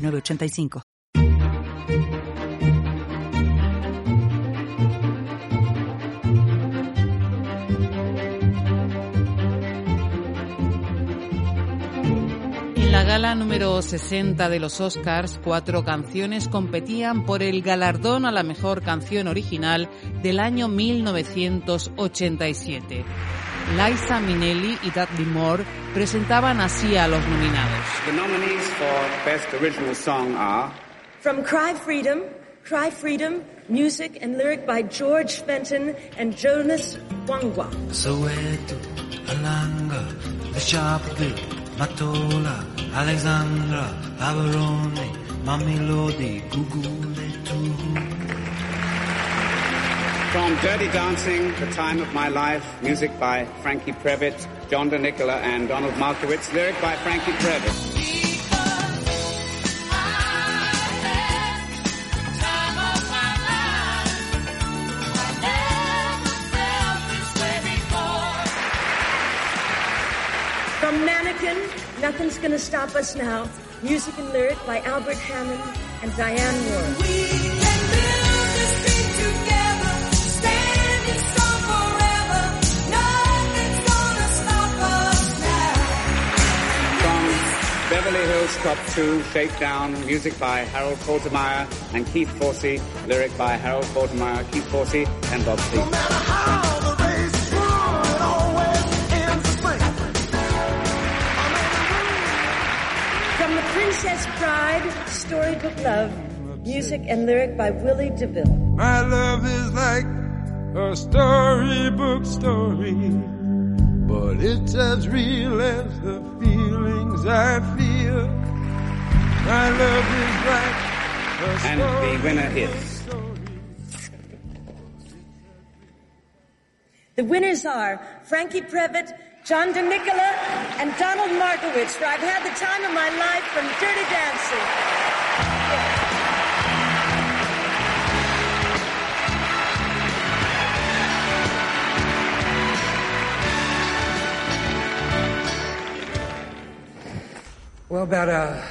906985. En la gala número 60 de los Oscars, cuatro canciones competían por el galardón a la mejor canción original del año 1987. Liza Minnelli y Dudley Moore presentaban así a los nominados. The nominees for Best Original Song are From Cry Freedom, Cry Freedom, music and lyric by George Fenton and Jonas Wangwa. Soweto, Alanga, The Lecapole, Matola, Alexandra, Averone, Mamelodi, Guguletu. From Dirty Dancing, The Time of My Life, music by Frankie Previtt, John DeNicola and Donald Markowitz, lyric by Frankie Previtt. From Mannequin, Nothing's Gonna Stop Us Now, music and lyric by Albert Hammond and Diane Warren. Beverly Cop 2, Shakedown, music by Harold Faltermeyer and Keith Forsey, lyric by Harold Faltermeyer, Keith Forsey and Bob Stevens. From The Princess Bride, Storybook Love, music and lyric by Willie DeVille. My love is like a storybook story, but it's as real as the feelings I feel. And the winner is The winners are Frankie Previtt, John DeNicola, and Donald Markowitz for I've Had the Time of My Life from Dirty Dancing.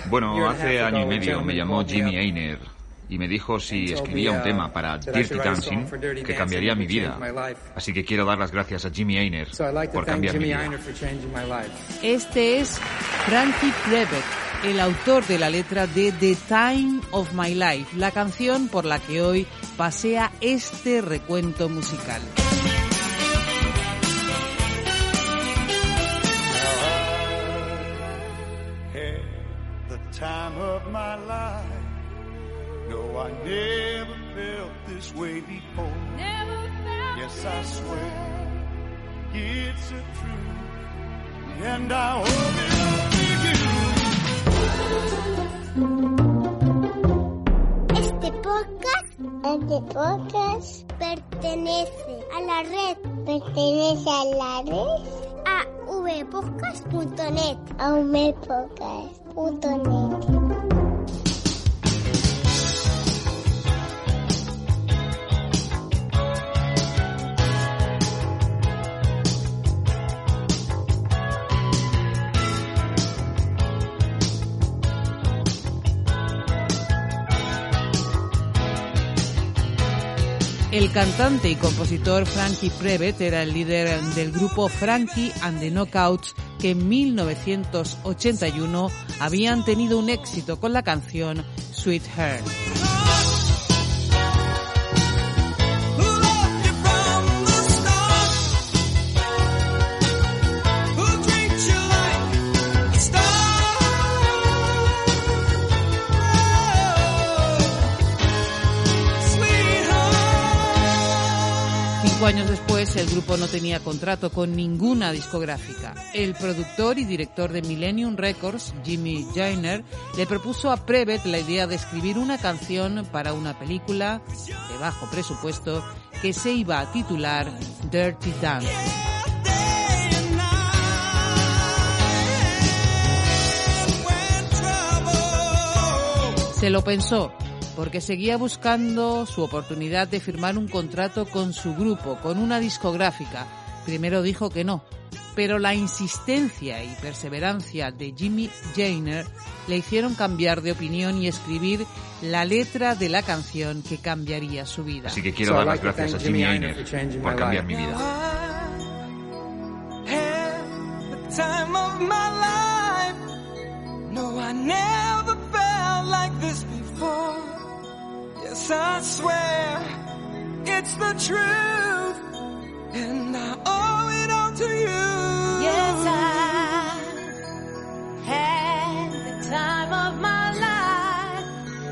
Bueno, hace año y medio me llamó Jimmy Einer y me dijo si escribía un tema para Dirty Dancing que cambiaría mi vida. Así que quiero dar las gracias a Jimmy Einer por cambiar mi vida. Este es Frankie Previtt, el autor de la letra de The Time of My Life, la canción por la que hoy pasea este recuento musical. My life. No, I never felt this way before. yes, I swear it's a truth, and I it to Este podcast, este podcast pertenece a la red, pertenece a la red, a vpodcast.net, a El cantante y compositor Frankie Previtt era el líder del grupo Frankie and the Knockouts que en 1981 habían tenido un éxito con la canción Sweet años después, el grupo no tenía contrato con ninguna discográfica. El productor y director de Millennium Records, Jimmy Jainer, le propuso a Prevet la idea de escribir una canción para una película de bajo presupuesto que se iba a titular Dirty Dance. Se lo pensó, porque seguía buscando su oportunidad de firmar un contrato con su grupo, con una discográfica. Primero dijo que no, pero la insistencia y perseverancia de Jimmy Jainer le hicieron cambiar de opinión y escribir la letra de la canción que cambiaría su vida. Así que quiero dar las gracias a Jimmy Jainer por cambiar mi vida. Yes, I swear it's the truth, and I owe it all to you. Yes, I had the time of my life,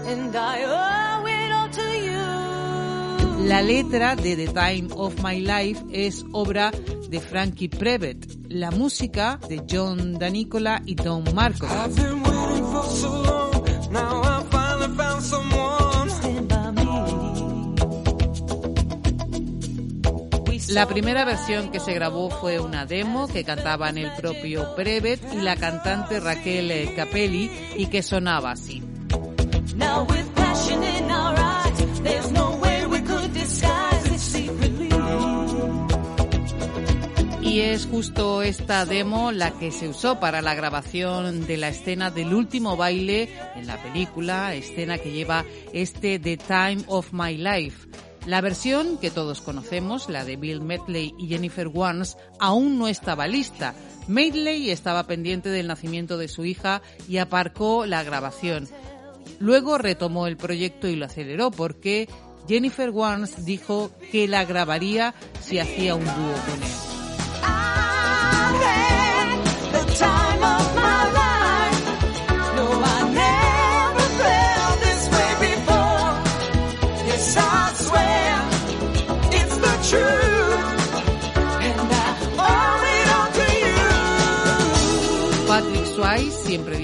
and I owe it all to you. La letra de The Time of My Life es obra de Frankie Prevet, la música de John Danicola y Don Marco. I've been waiting for so long, now I finally found someone. La primera versión que se grabó fue una demo que cantaban el propio Prevet y la cantante Raquel Capelli y que sonaba así. Y es justo esta demo la que se usó para la grabación de la escena del último baile en la película, escena que lleva este The Time of My Life. La versión que todos conocemos, la de Bill Medley y Jennifer Warnes, aún no estaba lista. Medley estaba pendiente del nacimiento de su hija y aparcó la grabación. Luego retomó el proyecto y lo aceleró porque Jennifer Warnes dijo que la grabaría si hacía un dúo con él.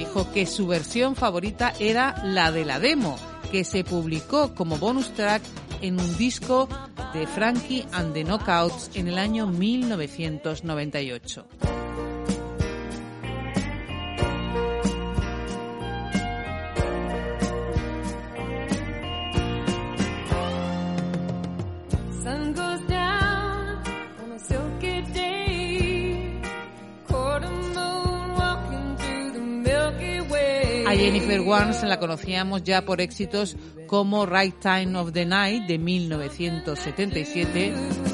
Dijo que su versión favorita era la de la demo, que se publicó como bonus track en un disco de Frankie and the Knockouts en el año 1998. Jennifer Warnes la conocíamos ya por éxitos como Right Time of the Night de 1977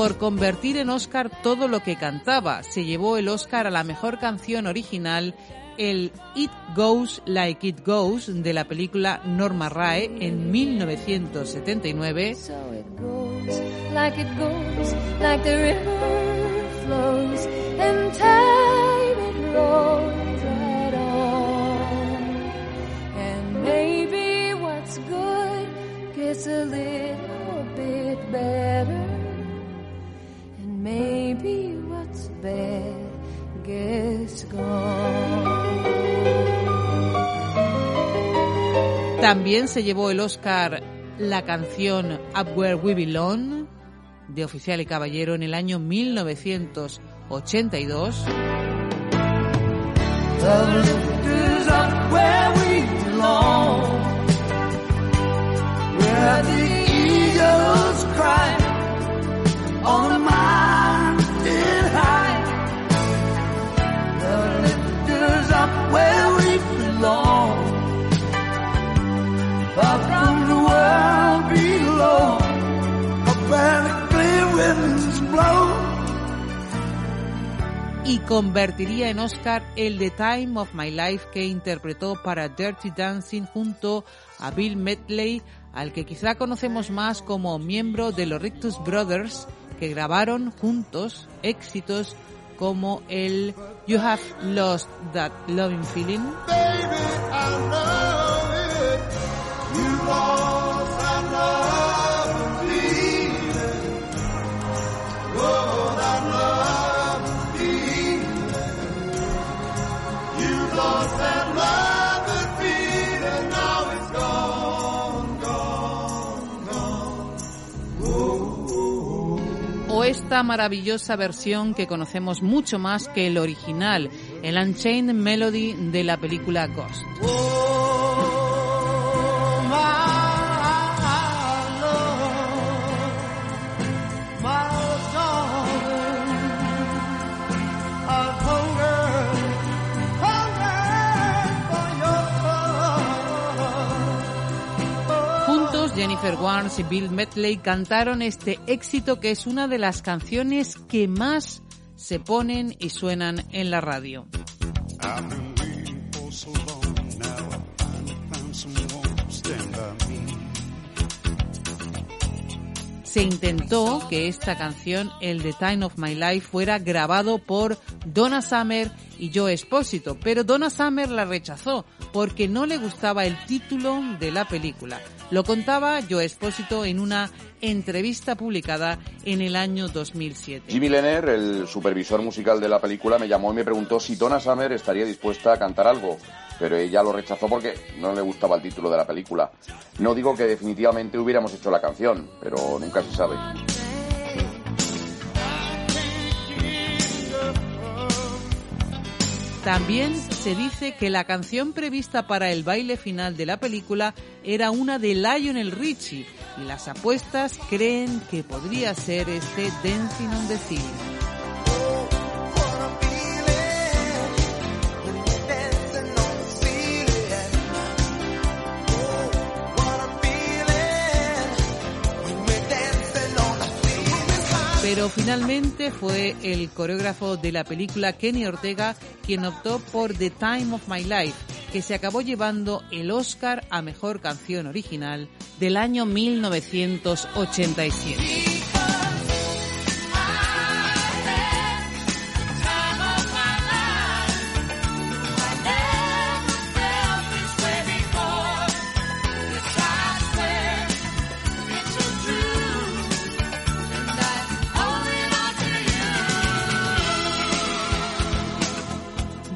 por convertir en Oscar todo lo que cantaba. Se llevó el Oscar a la mejor canción original, el It Goes Like It Goes de la película Norma Rae en 1979 So it goes like it goes, like the river flows, and time it rolls right on. And maybe what's good gets a little bit better, maybe what's bad gets gone. También se llevó el Oscar la canción Up Where We Belong de Oficial y Caballero en el año 1982. is up where we belong, where the eagles cry on the mountain y convertiría en Oscar el The Time of My Life que interpretó para Dirty Dancing junto a Bill Medley, al que quizá conocemos más como miembro de los Rictus Brothers, que grabaron juntos éxitos como el You Have Lost That Loving Feeling. O esta maravillosa versión que conocemos mucho más que el original, el Unchained Melody de la película Ghost. Jennifer Warnes y Bill Medley cantaron este éxito que es una de las canciones que más se ponen y suenan en la radio. Se intentó que esta canción, el The Time of My Life, fuera grabado por Donna Summer y Joe Espósito, pero Donna Summer la rechazó porque no le gustaba el título de la película. Lo contaba Joe Espósito en una entrevista publicada en el año 2007. Jimmy Lenner, el supervisor musical de la película, me llamó y me preguntó si Donna Summer estaría dispuesta a cantar algo, pero ella lo rechazó porque no le gustaba el título de la película. No digo que definitivamente hubiéramos hecho la canción, pero nunca se sabe. También se dice que la canción prevista para el baile final de la película era una de Lionel Richie y las apuestas creen que podría ser este Dancing on the. Pero finalmente fue el coreógrafo de la película Kenny Ortega quien optó por The Time of My Life, que se acabó llevando el Oscar a Mejor Canción Original del año 1987.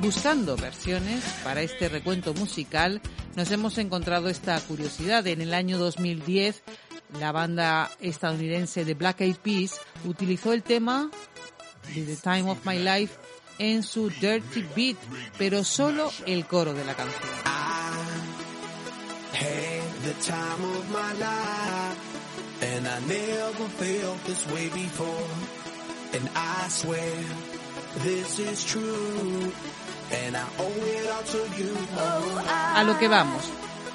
Buscando versiones para este recuento musical, nos hemos encontrado esta curiosidad. En el año 2010, la banda estadounidense de Black Eyed Peas utilizó el tema The Time of My Life en su Dirty Beat, pero solo el coro de la canción. true. A lo que vamos.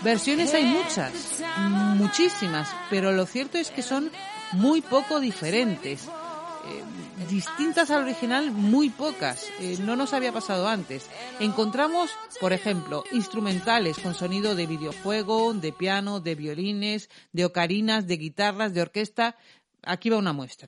Versiones hay muchas, muchísimas, pero lo cierto es que son muy poco diferentes. Eh, distintas al original, muy pocas. Eh, no nos había pasado antes. Encontramos, por ejemplo, instrumentales con sonido de videojuego, de piano, de violines, de ocarinas, de guitarras, de orquesta. Aquí va una muestra.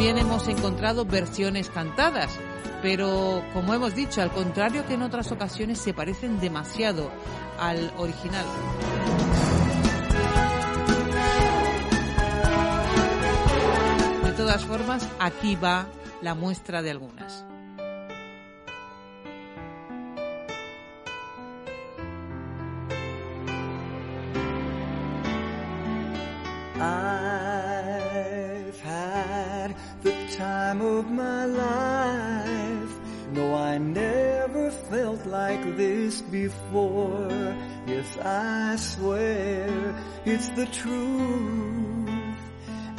También hemos encontrado versiones cantadas, pero como hemos dicho, al contrario que en otras ocasiones se parecen demasiado al original. De todas formas, aquí va la muestra de algunas. Of my life. No, I never felt like this before. Yes, I swear it's the truth.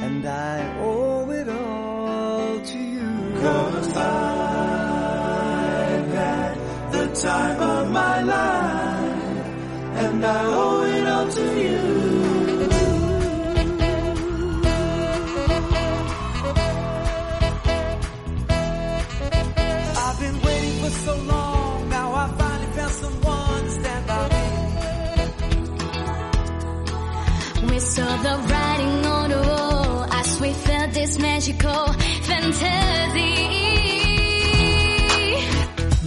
And I owe it all to you. Cause I've had the time of my life. And I owe it all to you. Saw the writing on the wall as we felt this magical fantasy.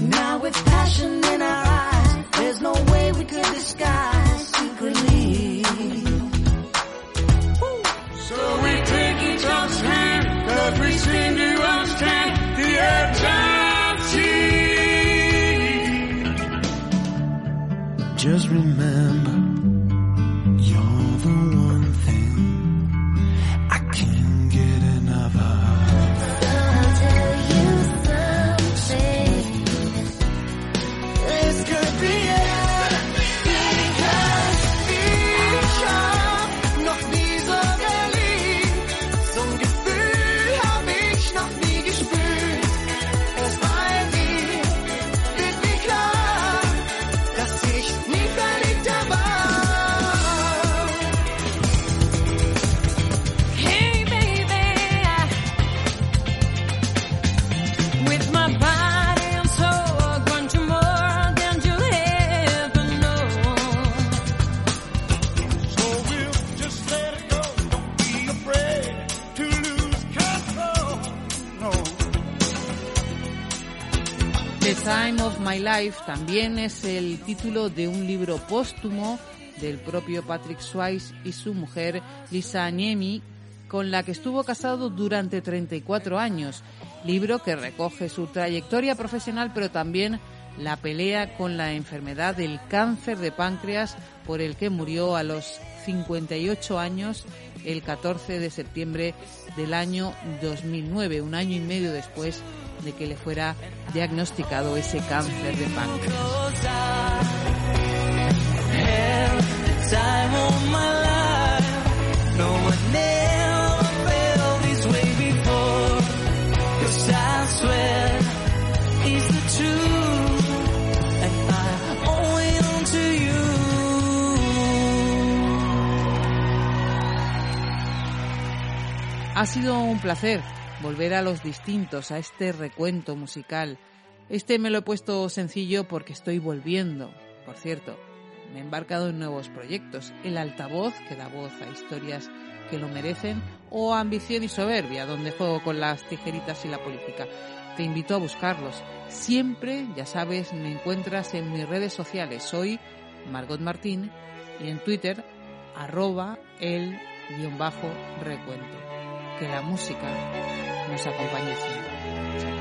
Now with passion in our eyes, there's no way we could disguise secretly. So we take each other's hand, cause we seem to understand the urgency. Just remember, También es el título de un libro póstumo del propio Patrick Swayze y su mujer Lisa Niemi, con la que estuvo casado durante 34 años. Libro que recoge su trayectoria profesional, pero también la pelea con la enfermedad del cáncer de páncreas por el que murió a los 58 años el 14 de septiembre del año 2009, un año y medio después de que le fuera diagnosticado ese cáncer de páncreas. Ha sido un placer volver a los distintos, a este recuento musical. Este me lo he puesto sencillo porque estoy volviendo. Por cierto, me he embarcado en nuevos proyectos. El altavoz, que da voz a historias que lo merecen, o Ambición y Soberbia, donde juego con las tijeritas y la política. Te invito a buscarlos. Siempre, ya sabes, me encuentras en mis redes sociales. Soy Margot Martín y en Twitter, arroba el guion recuento. Que la música nos acompañe siempre.